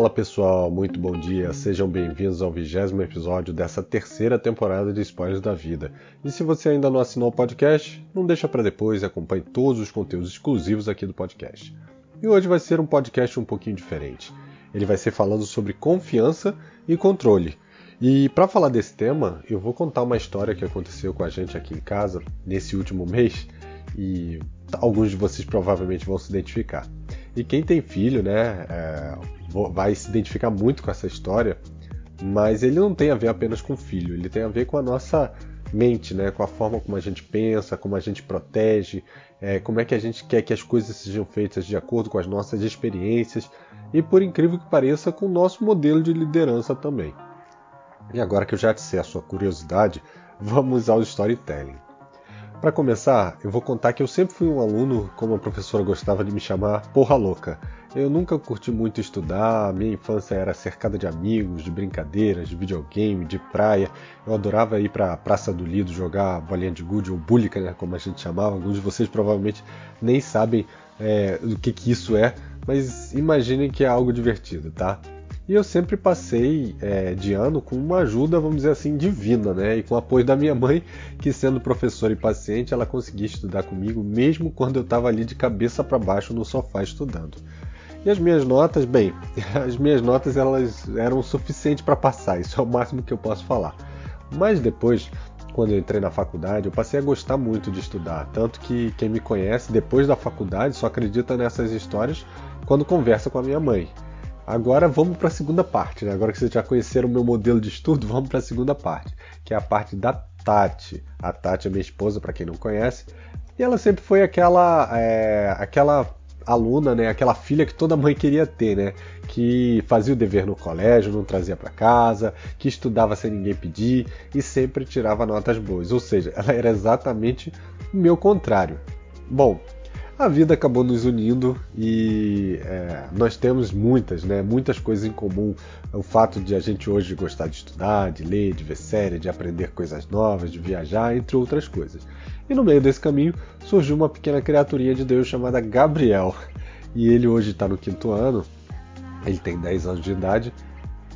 Fala pessoal, muito bom dia, sejam bem-vindos ao vigésimo episódio dessa terceira temporada de Spoilers da Vida. E se você ainda não assinou o podcast, não deixa para depois e acompanhe todos os conteúdos exclusivos aqui do podcast. E hoje vai ser um podcast um pouquinho diferente. Ele vai ser falando sobre confiança e controle. E para falar desse tema, eu vou contar uma história que aconteceu com a gente aqui em casa nesse último mês e alguns de vocês provavelmente vão se identificar. E quem tem filho, né, é, vai se identificar muito com essa história, mas ele não tem a ver apenas com o filho, ele tem a ver com a nossa mente, né, com a forma como a gente pensa, como a gente protege, é, como é que a gente quer que as coisas sejam feitas de acordo com as nossas experiências e, por incrível que pareça, com o nosso modelo de liderança também. E agora que eu já disse a sua curiosidade, vamos ao storytelling. Para começar, eu vou contar que eu sempre fui um aluno, como a professora gostava de me chamar, porra louca. Eu nunca curti muito estudar, minha infância era cercada de amigos, de brincadeiras, de videogame, de praia. Eu adorava ir para a Praça do Lido jogar bolinha de gude ou bulica, né, como a gente chamava. Alguns de vocês provavelmente nem sabem é, do que, que isso é, mas imaginem que é algo divertido, tá? E eu sempre passei é, de ano com uma ajuda, vamos dizer assim, divina, né? E com o apoio da minha mãe, que sendo professora e paciente, ela conseguia estudar comigo, mesmo quando eu estava ali de cabeça para baixo no sofá estudando. E as minhas notas, bem, as minhas notas elas eram suficientes para passar, isso é o máximo que eu posso falar. Mas depois, quando eu entrei na faculdade, eu passei a gostar muito de estudar, tanto que quem me conhece depois da faculdade só acredita nessas histórias quando conversa com a minha mãe. Agora vamos para a segunda parte, né? Agora que vocês já conheceram o meu modelo de estudo, vamos para a segunda parte, que é a parte da Tati. A Tati é minha esposa, para quem não conhece, e ela sempre foi aquela, é, aquela aluna, né? Aquela filha que toda mãe queria ter, né? Que fazia o dever no colégio, não trazia para casa, que estudava sem ninguém pedir e sempre tirava notas boas. Ou seja, ela era exatamente o meu contrário. Bom, a vida acabou nos unindo e é, nós temos muitas, né, muitas coisas em comum. O fato de a gente hoje gostar de estudar, de ler, de ver série, de aprender coisas novas, de viajar, entre outras coisas. E no meio desse caminho surgiu uma pequena criaturinha de Deus chamada Gabriel. E ele hoje está no quinto ano, ele tem 10 anos de idade,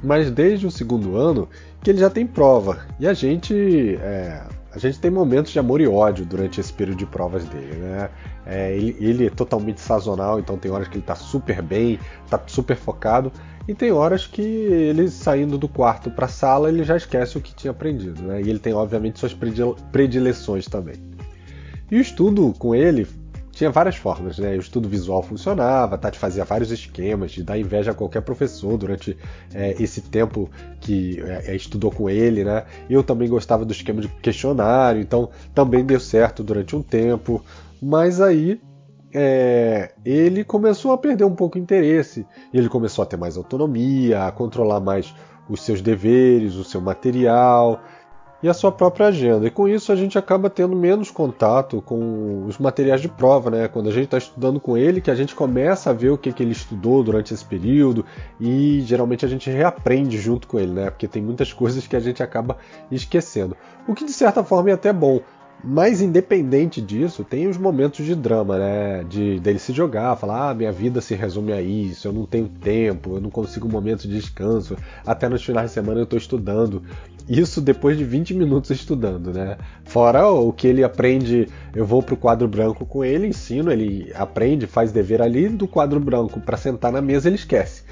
mas desde o segundo ano que ele já tem prova. E a gente é, a gente tem momentos de amor e ódio durante esse período de provas dele, né? É, ele, ele, é totalmente sazonal, então tem horas que ele tá super bem, tá super focado, e tem horas que ele saindo do quarto para a sala ele já esquece o que tinha aprendido, né? E ele tem obviamente suas predileções também. E o estudo com ele tinha várias formas, né? O estudo visual funcionava, Tati fazia vários esquemas de dar inveja a qualquer professor durante é, esse tempo que é, é, estudou com ele, né? Eu também gostava do esquema de questionário, então também deu certo durante um tempo, mas aí é, ele começou a perder um pouco o interesse, ele começou a ter mais autonomia, a controlar mais os seus deveres, o seu material, e a sua própria agenda. E com isso a gente acaba tendo menos contato com os materiais de prova, né? Quando a gente está estudando com ele, que a gente começa a ver o que, que ele estudou durante esse período e geralmente a gente reaprende junto com ele, né? Porque tem muitas coisas que a gente acaba esquecendo. O que de certa forma é até bom, mas independente disso, tem os momentos de drama, né? De dele se jogar, falar, ah, minha vida se resume a isso, eu não tenho tempo, eu não consigo um momento de descanso, até nos finais de semana eu estou estudando. Isso depois de 20 minutos estudando, né? Fora o que ele aprende, eu vou pro quadro branco com ele, ensino, ele aprende, faz dever ali do quadro branco para sentar na mesa ele esquece.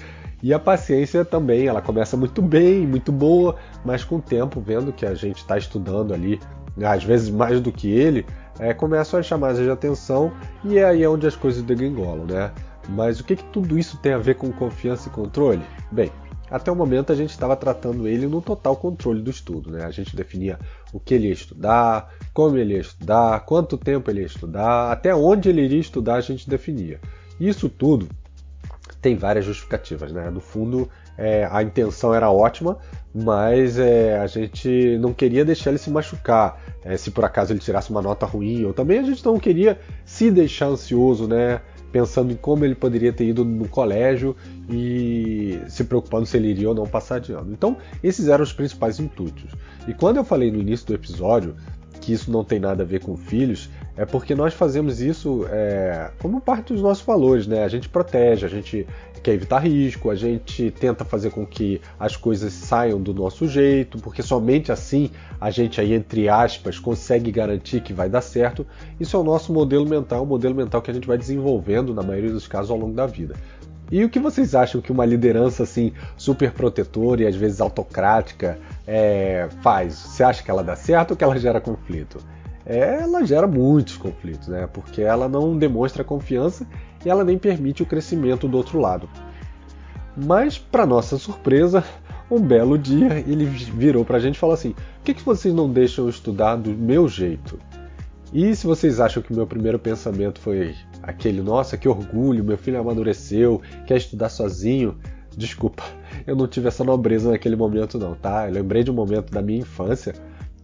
E a paciência também, ela começa muito bem, muito boa, mas com o tempo, vendo que a gente está estudando ali às vezes mais do que ele, é, começam as chamadas de atenção e é aí onde as coisas degringolam, né? Mas o que, que tudo isso tem a ver com confiança e controle? Bem, até o momento a gente estava tratando ele no total controle do estudo, né? A gente definia o que ele ia estudar, como ele ia estudar, quanto tempo ele ia estudar, até onde ele iria estudar a gente definia. Isso tudo tem várias justificativas, né? No fundo, é, a intenção era ótima, mas é, a gente não queria deixar ele se machucar. É, se por acaso ele tirasse uma nota ruim, ou também a gente não queria se deixar ansioso, né? Pensando em como ele poderia ter ido no colégio e se preocupando se ele iria ou não passar de ano. Então, esses eram os principais intuitos. E quando eu falei no início do episódio que isso não tem nada a ver com filhos, é porque nós fazemos isso é, como parte dos nossos valores, né? A gente protege, a gente quer evitar risco, a gente tenta fazer com que as coisas saiam do nosso jeito, porque somente assim a gente aí, entre aspas, consegue garantir que vai dar certo. Isso é o nosso modelo mental, o modelo mental que a gente vai desenvolvendo, na maioria dos casos, ao longo da vida. E o que vocês acham que uma liderança assim super protetora e às vezes autocrática é, faz? Você acha que ela dá certo ou que ela gera conflito? Ela gera muitos conflitos, né? Porque ela não demonstra confiança e ela nem permite o crescimento do outro lado. Mas, para nossa surpresa, um belo dia ele virou para a gente e falou assim: Por que, que vocês não deixam eu estudar do meu jeito? E se vocês acham que o meu primeiro pensamento foi aquele, nossa, que orgulho, meu filho amadureceu, quer estudar sozinho, desculpa, eu não tive essa nobreza naquele momento não, tá? Eu lembrei de um momento da minha infância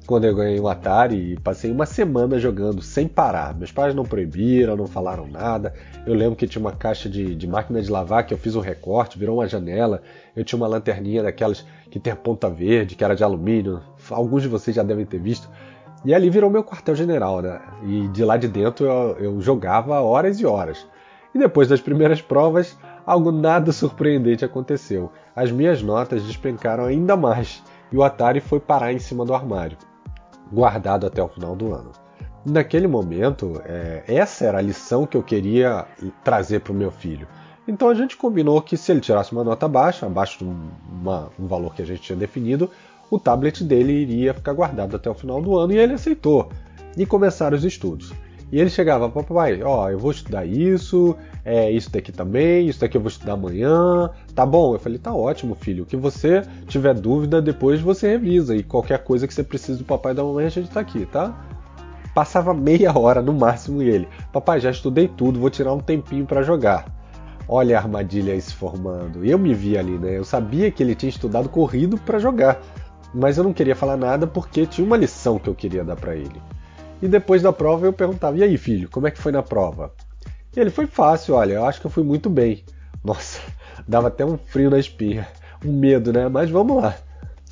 quando eu ganhei um Atari e passei uma semana jogando sem parar. Meus pais não proibiram, não falaram nada. Eu lembro que tinha uma caixa de, de máquina de lavar que eu fiz um recorte, virou uma janela. Eu tinha uma lanterninha daquelas que tem a ponta verde, que era de alumínio. Alguns de vocês já devem ter visto. E ali virou meu quartel-general, né? E de lá de dentro eu, eu jogava horas e horas. E depois das primeiras provas, algo nada surpreendente aconteceu. As minhas notas despencaram ainda mais e o Atari foi parar em cima do armário guardado até o final do ano. Naquele momento, é, essa era a lição que eu queria trazer para o meu filho. Então a gente combinou que se ele tirasse uma nota baixa, abaixo de um, uma, um valor que a gente tinha definido, o tablet dele iria ficar guardado até o final do ano e ele aceitou. E começaram os estudos. E ele chegava, papai, ó, eu vou estudar isso, é, isso daqui também, isso daqui eu vou estudar amanhã, tá bom? Eu falei, tá ótimo, filho. O que você tiver dúvida, depois você revisa. E qualquer coisa que você precise do papai e da mamãe, a gente tá aqui, tá? Passava meia hora no máximo e ele, papai, já estudei tudo, vou tirar um tempinho para jogar. Olha a armadilha se formando. Eu me vi ali, né? Eu sabia que ele tinha estudado corrido para jogar, mas eu não queria falar nada porque tinha uma lição que eu queria dar para ele. E depois da prova eu perguntava: E aí, filho, como é que foi na prova? E ele foi fácil, olha, eu acho que eu fui muito bem. Nossa, dava até um frio na espinha, um medo, né? Mas vamos lá.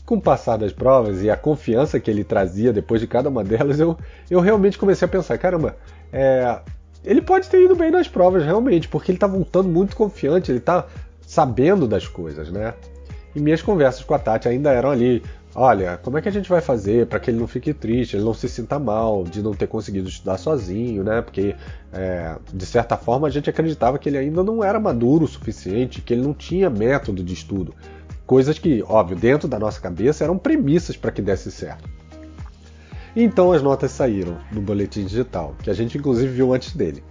Com o passar das provas e a confiança que ele trazia depois de cada uma delas, eu, eu realmente comecei a pensar: caramba, é, ele pode ter ido bem nas provas, realmente, porque ele está voltando muito confiante, ele está sabendo das coisas, né? E minhas conversas com a Tati ainda eram ali olha, como é que a gente vai fazer para que ele não fique triste, ele não se sinta mal de não ter conseguido estudar sozinho, né? Porque é, de certa forma a gente acreditava que ele ainda não era maduro o suficiente, que ele não tinha método de estudo. Coisas que, óbvio, dentro da nossa cabeça eram premissas para que desse certo. Então as notas saíram no boletim digital, que a gente inclusive viu antes dele.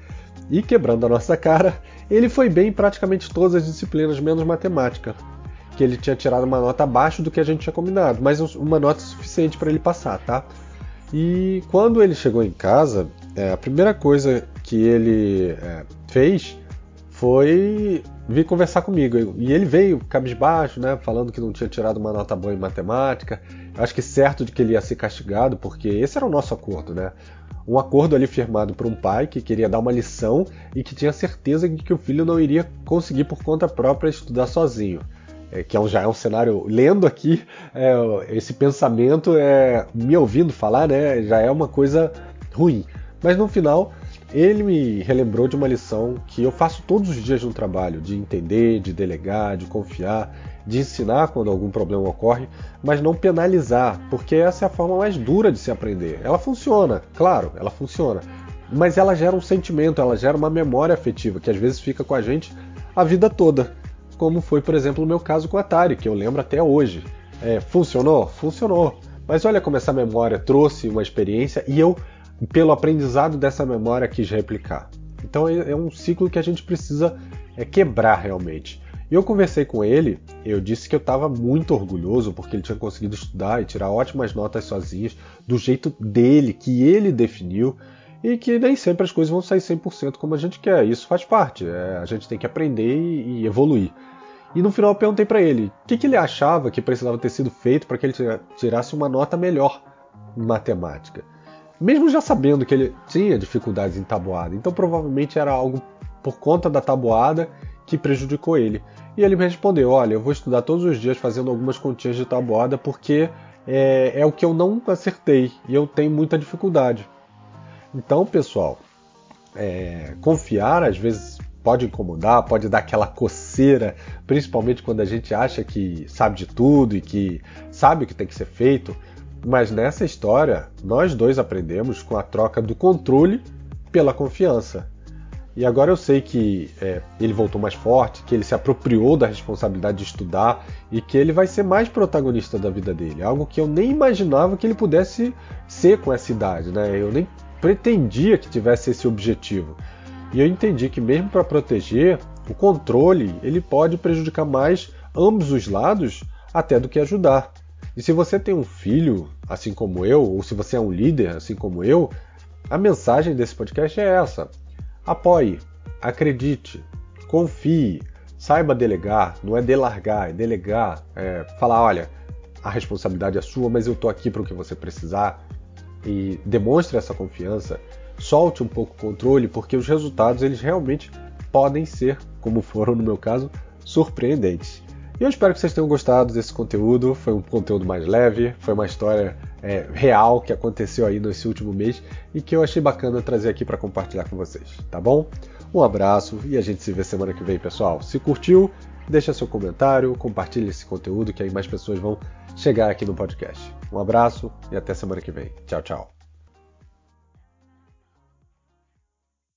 E quebrando a nossa cara, ele foi bem em praticamente todas as disciplinas, menos matemática, que ele tinha tirado uma nota abaixo do que a gente tinha combinado, mas uma nota suficiente para ele passar, tá? E quando ele chegou em casa, é, a primeira coisa que ele é, fez foi vir conversar comigo. E ele veio cabisbaixo, né, falando que não tinha tirado uma nota boa em matemática. Acho que certo de que ele ia ser castigado, porque esse era o nosso acordo, né? Um acordo ali firmado por um pai que queria dar uma lição e que tinha certeza de que o filho não iria conseguir por conta própria estudar sozinho é, que é já é um cenário lendo aqui é, esse pensamento é me ouvindo falar né já é uma coisa ruim. Mas no final ele me relembrou de uma lição que eu faço todos os dias no trabalho de entender de delegar de confiar de ensinar quando algum problema ocorre mas não penalizar porque essa é a forma mais dura de se aprender. Ela funciona claro ela funciona mas ela gera um sentimento ela gera uma memória afetiva que às vezes fica com a gente a vida toda como foi, por exemplo, o meu caso com o Atari, que eu lembro até hoje. É, funcionou? Funcionou. Mas olha como essa memória trouxe uma experiência e eu, pelo aprendizado dessa memória, quis replicar. Então é, é um ciclo que a gente precisa é, quebrar realmente. E eu conversei com ele, eu disse que eu estava muito orgulhoso porque ele tinha conseguido estudar e tirar ótimas notas sozinho, do jeito dele, que ele definiu, e que nem sempre as coisas vão sair 100% como a gente quer. Isso faz parte, é, a gente tem que aprender e, e evoluir. E no final eu perguntei para ele o que, que, ele achava que precisava ter sido feito para que ele tirasse uma nota melhor em matemática. Mesmo já sabendo que ele tinha dificuldades em tabuada, então provavelmente era algo por conta da tabuada que prejudicou ele. E ele me respondeu: Olha, eu vou estudar todos os dias fazendo algumas continhas de tabuada porque é, é o que eu não acertei e eu tenho muita dificuldade. Então, pessoal, é, confiar às vezes pode incomodar, pode dar aquela coceira, principalmente quando a gente acha que sabe de tudo e que sabe o que tem que ser feito. Mas nessa história, nós dois aprendemos com a troca do controle pela confiança. E agora eu sei que é, ele voltou mais forte, que ele se apropriou da responsabilidade de estudar e que ele vai ser mais protagonista da vida dele. Algo que eu nem imaginava que ele pudesse ser com essa idade, né? Eu nem pretendia que tivesse esse objetivo. E eu entendi que mesmo para proteger, o controle ele pode prejudicar mais ambos os lados até do que ajudar. E se você tem um filho, assim como eu, ou se você é um líder, assim como eu, a mensagem desse podcast é essa Apoie, acredite, confie, saiba delegar, não é delargar, é delegar, é falar, olha, a responsabilidade é sua, mas eu estou aqui para o que você precisar e demonstre essa confiança, solte um pouco o controle, porque os resultados eles realmente podem ser, como foram no meu caso, surpreendentes. E eu espero que vocês tenham gostado desse conteúdo. Foi um conteúdo mais leve, foi uma história é, real que aconteceu aí nesse último mês e que eu achei bacana trazer aqui para compartilhar com vocês, tá bom? Um abraço e a gente se vê semana que vem, pessoal. Se curtiu, deixa seu comentário, compartilhe esse conteúdo que aí mais pessoas vão chegar aqui no podcast. Um abraço e até semana que vem. Tchau, tchau.